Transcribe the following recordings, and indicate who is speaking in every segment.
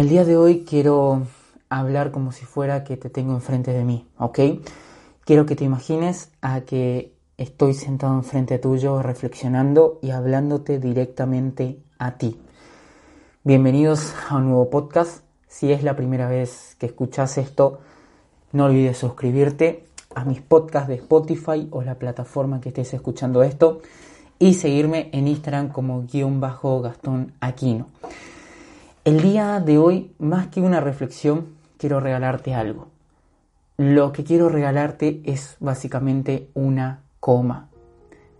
Speaker 1: El día de hoy quiero hablar como si fuera que te tengo enfrente de mí, ¿ok? Quiero que te imagines a que estoy sentado enfrente tuyo reflexionando y hablándote directamente a ti. Bienvenidos a un nuevo podcast. Si es la primera vez que escuchas esto, no olvides suscribirte a mis podcasts de Spotify o la plataforma que estés escuchando esto y seguirme en Instagram como guion bajo Gastón Aquino. El día de hoy, más que una reflexión, quiero regalarte algo. Lo que quiero regalarte es básicamente una coma.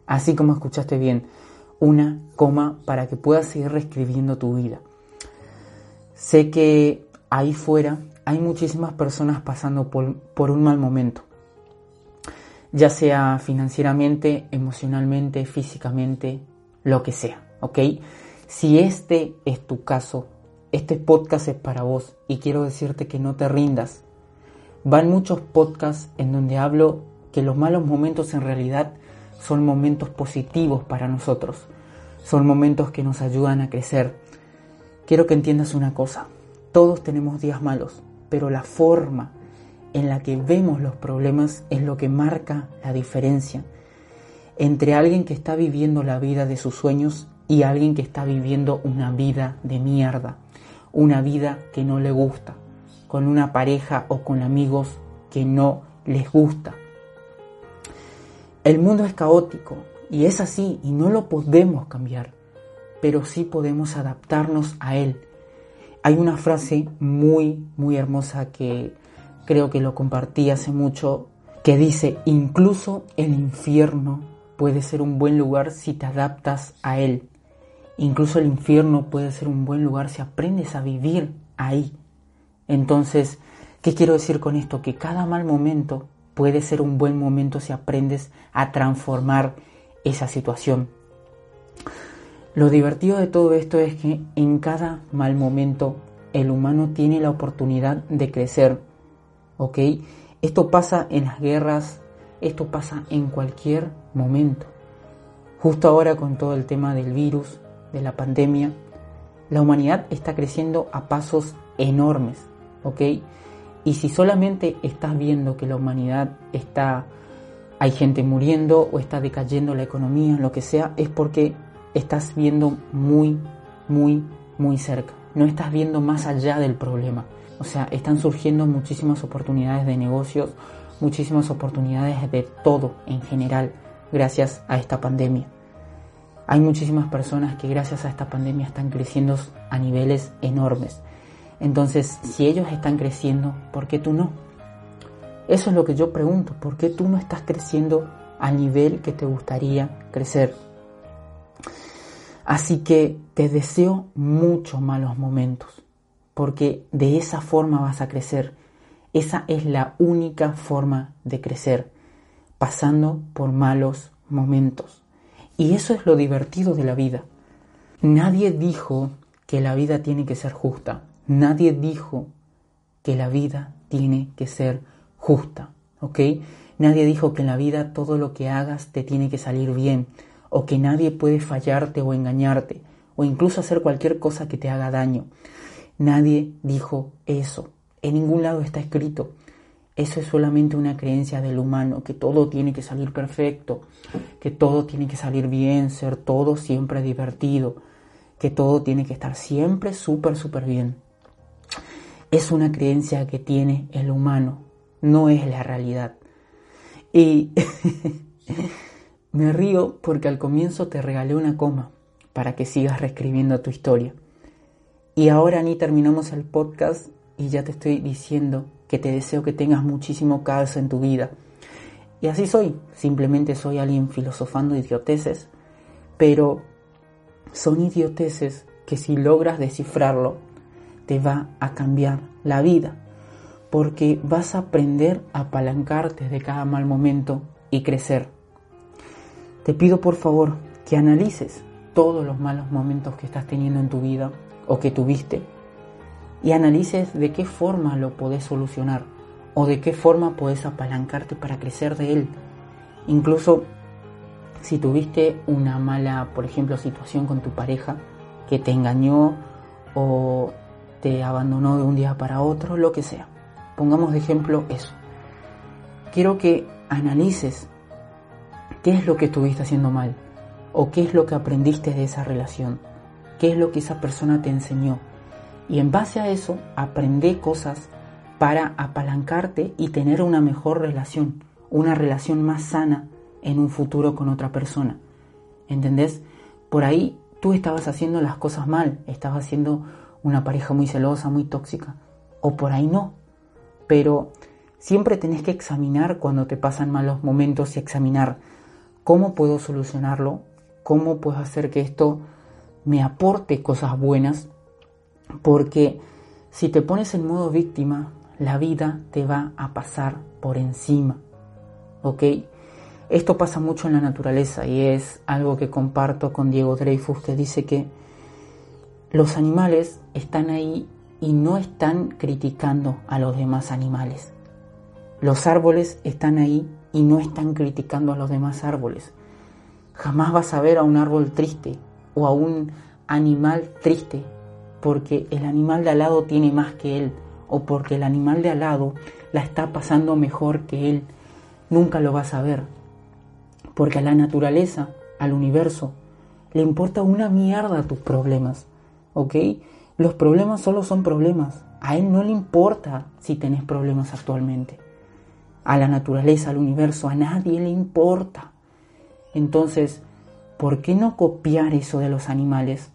Speaker 1: Así como escuchaste bien, una coma para que puedas seguir reescribiendo tu vida. Sé que ahí fuera hay muchísimas personas pasando por, por un mal momento, ya sea financieramente, emocionalmente, físicamente, lo que sea, ¿ok? Si este es tu caso, este podcast es para vos y quiero decirte que no te rindas. Van muchos podcasts en donde hablo que los malos momentos en realidad son momentos positivos para nosotros. Son momentos que nos ayudan a crecer. Quiero que entiendas una cosa. Todos tenemos días malos, pero la forma en la que vemos los problemas es lo que marca la diferencia entre alguien que está viviendo la vida de sus sueños y alguien que está viviendo una vida de mierda una vida que no le gusta, con una pareja o con amigos que no les gusta. El mundo es caótico y es así y no lo podemos cambiar, pero sí podemos adaptarnos a él. Hay una frase muy, muy hermosa que creo que lo compartí hace mucho, que dice, incluso el infierno puede ser un buen lugar si te adaptas a él. Incluso el infierno puede ser un buen lugar si aprendes a vivir ahí. Entonces, ¿qué quiero decir con esto? Que cada mal momento puede ser un buen momento si aprendes a transformar esa situación. Lo divertido de todo esto es que en cada mal momento el humano tiene la oportunidad de crecer. ¿Ok? Esto pasa en las guerras, esto pasa en cualquier momento. Justo ahora con todo el tema del virus, de la pandemia, la humanidad está creciendo a pasos enormes, ¿ok? Y si solamente estás viendo que la humanidad está, hay gente muriendo o está decayendo la economía, lo que sea, es porque estás viendo muy, muy, muy cerca. No estás viendo más allá del problema. O sea, están surgiendo muchísimas oportunidades de negocios, muchísimas oportunidades de todo en general gracias a esta pandemia. Hay muchísimas personas que gracias a esta pandemia están creciendo a niveles enormes. Entonces, si ellos están creciendo, ¿por qué tú no? Eso es lo que yo pregunto, ¿por qué tú no estás creciendo al nivel que te gustaría crecer? Así que te deseo muchos malos momentos, porque de esa forma vas a crecer. Esa es la única forma de crecer, pasando por malos momentos. Y eso es lo divertido de la vida. Nadie dijo que la vida tiene que ser justa. Nadie dijo que la vida tiene que ser justa. ¿Ok? Nadie dijo que en la vida todo lo que hagas te tiene que salir bien. O que nadie puede fallarte o engañarte. O incluso hacer cualquier cosa que te haga daño. Nadie dijo eso. En ningún lado está escrito. Eso es solamente una creencia del humano, que todo tiene que salir perfecto, que todo tiene que salir bien, ser todo siempre divertido, que todo tiene que estar siempre súper, súper bien. Es una creencia que tiene el humano, no es la realidad. Y me río porque al comienzo te regalé una coma para que sigas reescribiendo tu historia. Y ahora ni terminamos el podcast y ya te estoy diciendo que te deseo que tengas muchísimo caos en tu vida. Y así soy, simplemente soy alguien filosofando idioteces, pero son idioteces que si logras descifrarlo, te va a cambiar la vida, porque vas a aprender a apalancarte de cada mal momento y crecer. Te pido por favor que analices todos los malos momentos que estás teniendo en tu vida o que tuviste y analices de qué forma lo podés solucionar o de qué forma podés apalancarte para crecer de él. Incluso si tuviste una mala, por ejemplo, situación con tu pareja que te engañó o te abandonó de un día para otro, lo que sea. Pongamos de ejemplo eso. Quiero que analices qué es lo que estuviste haciendo mal o qué es lo que aprendiste de esa relación, qué es lo que esa persona te enseñó. Y en base a eso, aprende cosas para apalancarte y tener una mejor relación, una relación más sana en un futuro con otra persona. ¿Entendés? Por ahí tú estabas haciendo las cosas mal, estabas haciendo una pareja muy celosa, muy tóxica, o por ahí no. Pero siempre tenés que examinar cuando te pasan malos momentos y examinar cómo puedo solucionarlo, cómo puedo hacer que esto me aporte cosas buenas, porque si te pones en modo víctima, la vida te va a pasar por encima. ¿Ok? Esto pasa mucho en la naturaleza y es algo que comparto con Diego Dreyfus que dice que los animales están ahí y no están criticando a los demás animales. Los árboles están ahí y no están criticando a los demás árboles. Jamás vas a ver a un árbol triste o a un animal triste porque el animal de al lado tiene más que él o porque el animal de al lado la está pasando mejor que él. Nunca lo vas a ver porque a la naturaleza, al universo, le importa una mierda tus problemas, ¿ok? Los problemas solo son problemas. A él no le importa si tenés problemas actualmente. A la naturaleza, al universo, a nadie le importa. Entonces, ¿por qué no copiar eso de los animales?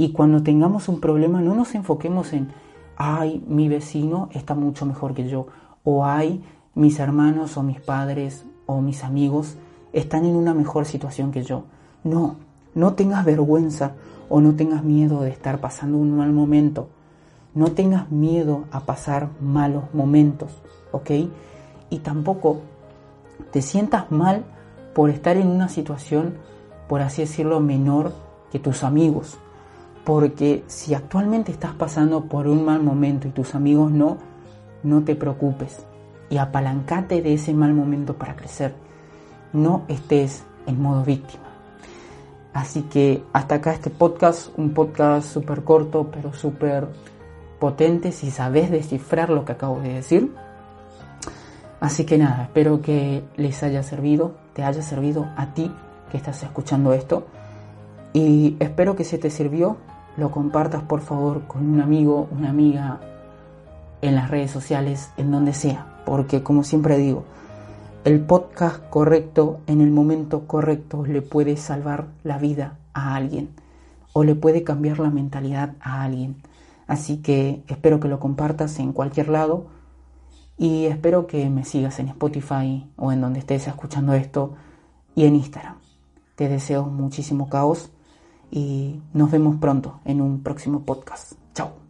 Speaker 1: Y cuando tengamos un problema no nos enfoquemos en, ay, mi vecino está mucho mejor que yo, o ay, mis hermanos o mis padres o mis amigos están en una mejor situación que yo. No, no tengas vergüenza o no tengas miedo de estar pasando un mal momento. No tengas miedo a pasar malos momentos, ¿ok? Y tampoco te sientas mal por estar en una situación, por así decirlo, menor que tus amigos. Porque si actualmente estás pasando por un mal momento y tus amigos no, no te preocupes y apalancate de ese mal momento para crecer no estés en modo víctima. Así que hasta acá este podcast, un podcast súper corto pero súper potente si sabes descifrar lo que acabo de decir. Así que nada, espero que les haya servido, te haya servido a ti que estás escuchando esto. Y espero que si te sirvió, lo compartas por favor con un amigo, una amiga, en las redes sociales, en donde sea. Porque como siempre digo, el podcast correcto en el momento correcto le puede salvar la vida a alguien o le puede cambiar la mentalidad a alguien. Así que espero que lo compartas en cualquier lado y espero que me sigas en Spotify o en donde estés escuchando esto y en Instagram. Te deseo muchísimo caos y nos vemos pronto en un próximo podcast. Chao.